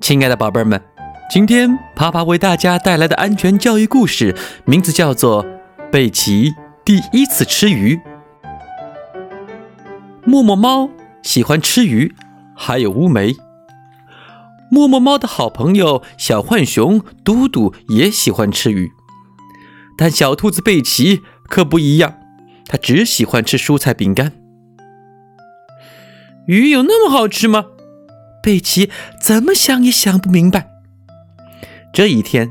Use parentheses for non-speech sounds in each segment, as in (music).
亲爱的宝贝儿们，今天爬爬为大家带来的安全教育故事，名字叫做《贝奇第一次吃鱼》。默默猫喜欢吃鱼，还有乌梅。默默猫的好朋友小浣熊嘟嘟也喜欢吃鱼，但小兔子贝奇可不一样，它只喜欢吃蔬菜饼干。鱼有那么好吃吗？贝奇怎么想也想不明白。这一天，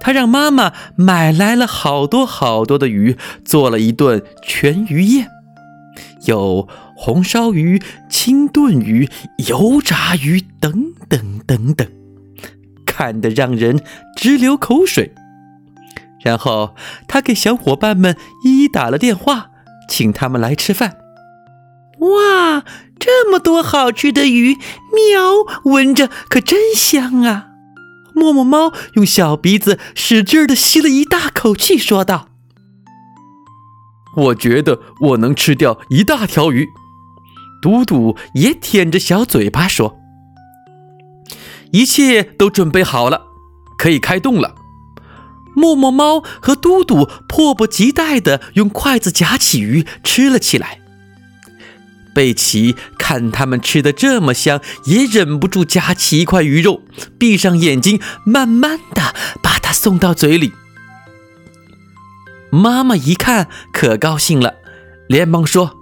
他让妈妈买来了好多好多的鱼，做了一顿全鱼宴，有红烧鱼、清炖鱼、油炸鱼等等等等，看得让人直流口水。然后，他给小伙伴们一一打了电话，请他们来吃饭。哇，这么多好吃的鱼，喵，闻着可真香啊！默默猫用小鼻子使劲的吸了一大口气，说道：“我觉得我能吃掉一大条鱼。”嘟嘟也舔着小嘴巴说：“一切都准备好了，可以开动了。”默默猫和嘟嘟迫不及待地用筷子夹起鱼吃了起来。贝奇看他们吃的这么香，也忍不住夹起一块鱼肉，闭上眼睛，慢慢的把它送到嘴里。妈妈一看可高兴了，连忙说：“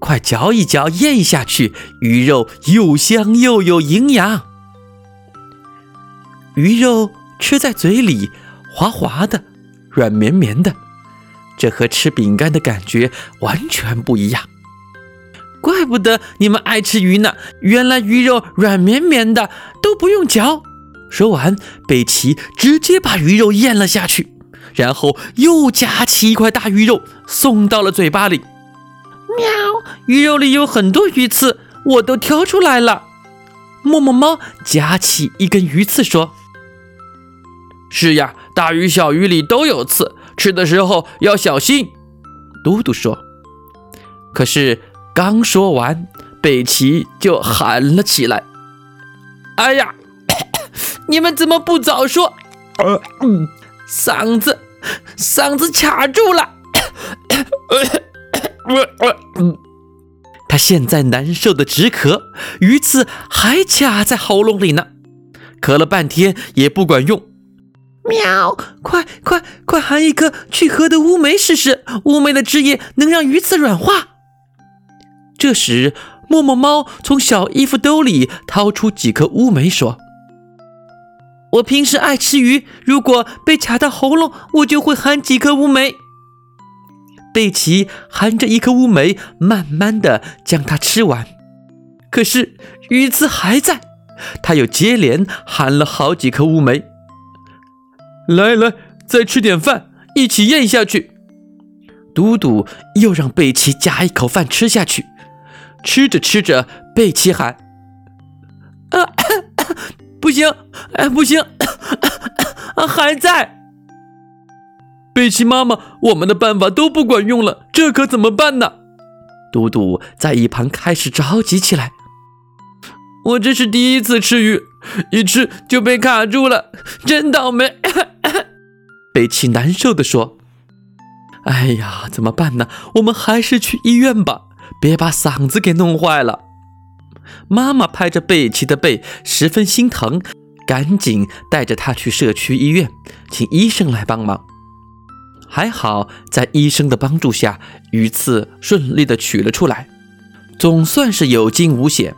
快嚼一嚼，咽下去，鱼肉又香又有营养。”鱼肉吃在嘴里，滑滑的，软绵绵的，这和吃饼干的感觉完全不一样。怪不得你们爱吃鱼呢，原来鱼肉软绵绵的，都不用嚼。说完，贝奇直接把鱼肉咽了下去，然后又夹起一块大鱼肉送到了嘴巴里。喵，鱼肉里有很多鱼刺，我都挑出来了。默默猫夹起一根鱼刺说：“是呀，大鱼小鱼里都有刺，吃的时候要小心。”嘟嘟说：“可是。”刚说完，北齐就喊了起来：“哎呀，(coughs) 你们怎么不早说？呃嗓子，嗓子卡住了。(coughs) ”他现在难受的直咳，鱼刺还卡在喉咙里呢，咳了半天也不管用。喵！快快快，含一颗去核的乌梅试试，乌梅的汁液能让鱼刺软化。这时，默默猫从小衣服兜里掏出几颗乌梅，说：“我平时爱吃鱼，如果被卡到喉咙，我就会含几颗乌梅。”贝奇含着一颗乌梅，慢慢的将它吃完。可是鱼刺还在，他又接连含了好几颗乌梅。来来，再吃点饭，一起咽下去。嘟嘟又让贝奇夹一口饭吃下去。吃着吃着，贝奇喊：“ (coughs) 啊，不行，哎，不行，啊，还在！”贝奇妈妈，我们的办法都不管用了，这可怎么办呢？嘟嘟在一旁开始着急起来。我这是第一次吃鱼，一吃就被卡住了，真倒霉！(coughs) 贝奇难受地说：“哎呀，怎么办呢？我们还是去医院吧。”别把嗓子给弄坏了。妈妈拍着贝奇的背，十分心疼，赶紧带着他去社区医院，请医生来帮忙。还好，在医生的帮助下，鱼刺顺利的取了出来，总算是有惊无险。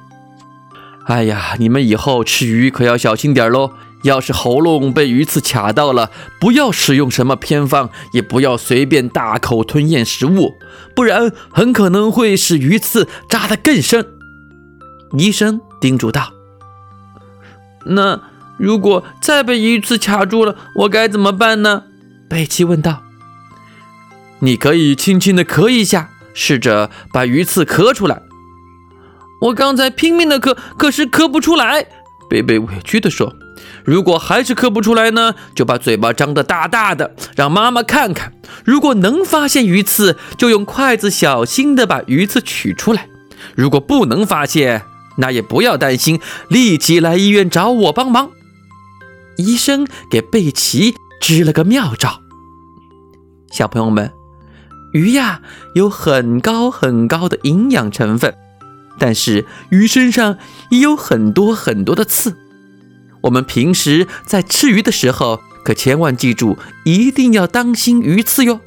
哎呀，你们以后吃鱼可要小心点喽！要是喉咙被鱼刺卡到了，不要使用什么偏方，也不要随便大口吞咽食物，不然很可能会使鱼刺扎得更深。医生叮嘱道：“那如果再被鱼刺卡住了，我该怎么办呢？”贝奇问道。“你可以轻轻地咳一下，试着把鱼刺咳出来。”我刚才拼命的咳，可是咳不出来。贝贝委屈地说。如果还是咳不出来呢，就把嘴巴张得大大的，让妈妈看看。如果能发现鱼刺，就用筷子小心地把鱼刺取出来；如果不能发现，那也不要担心，立即来医院找我帮忙。医生给贝奇支了个妙招。小朋友们，鱼呀有很高很高的营养成分，但是鱼身上也有很多很多的刺。我们平时在吃鱼的时候，可千万记住，一定要当心鱼刺哟。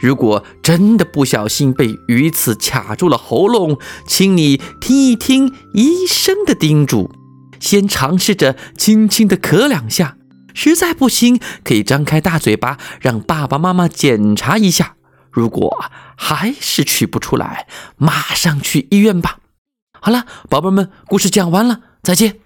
如果真的不小心被鱼刺卡住了喉咙，请你听一听医生的叮嘱，先尝试着轻轻的咳两下，实在不行可以张开大嘴巴让爸爸妈妈检查一下。如果还是取不出来，马上去医院吧。好了，宝贝们，故事讲完了，再见。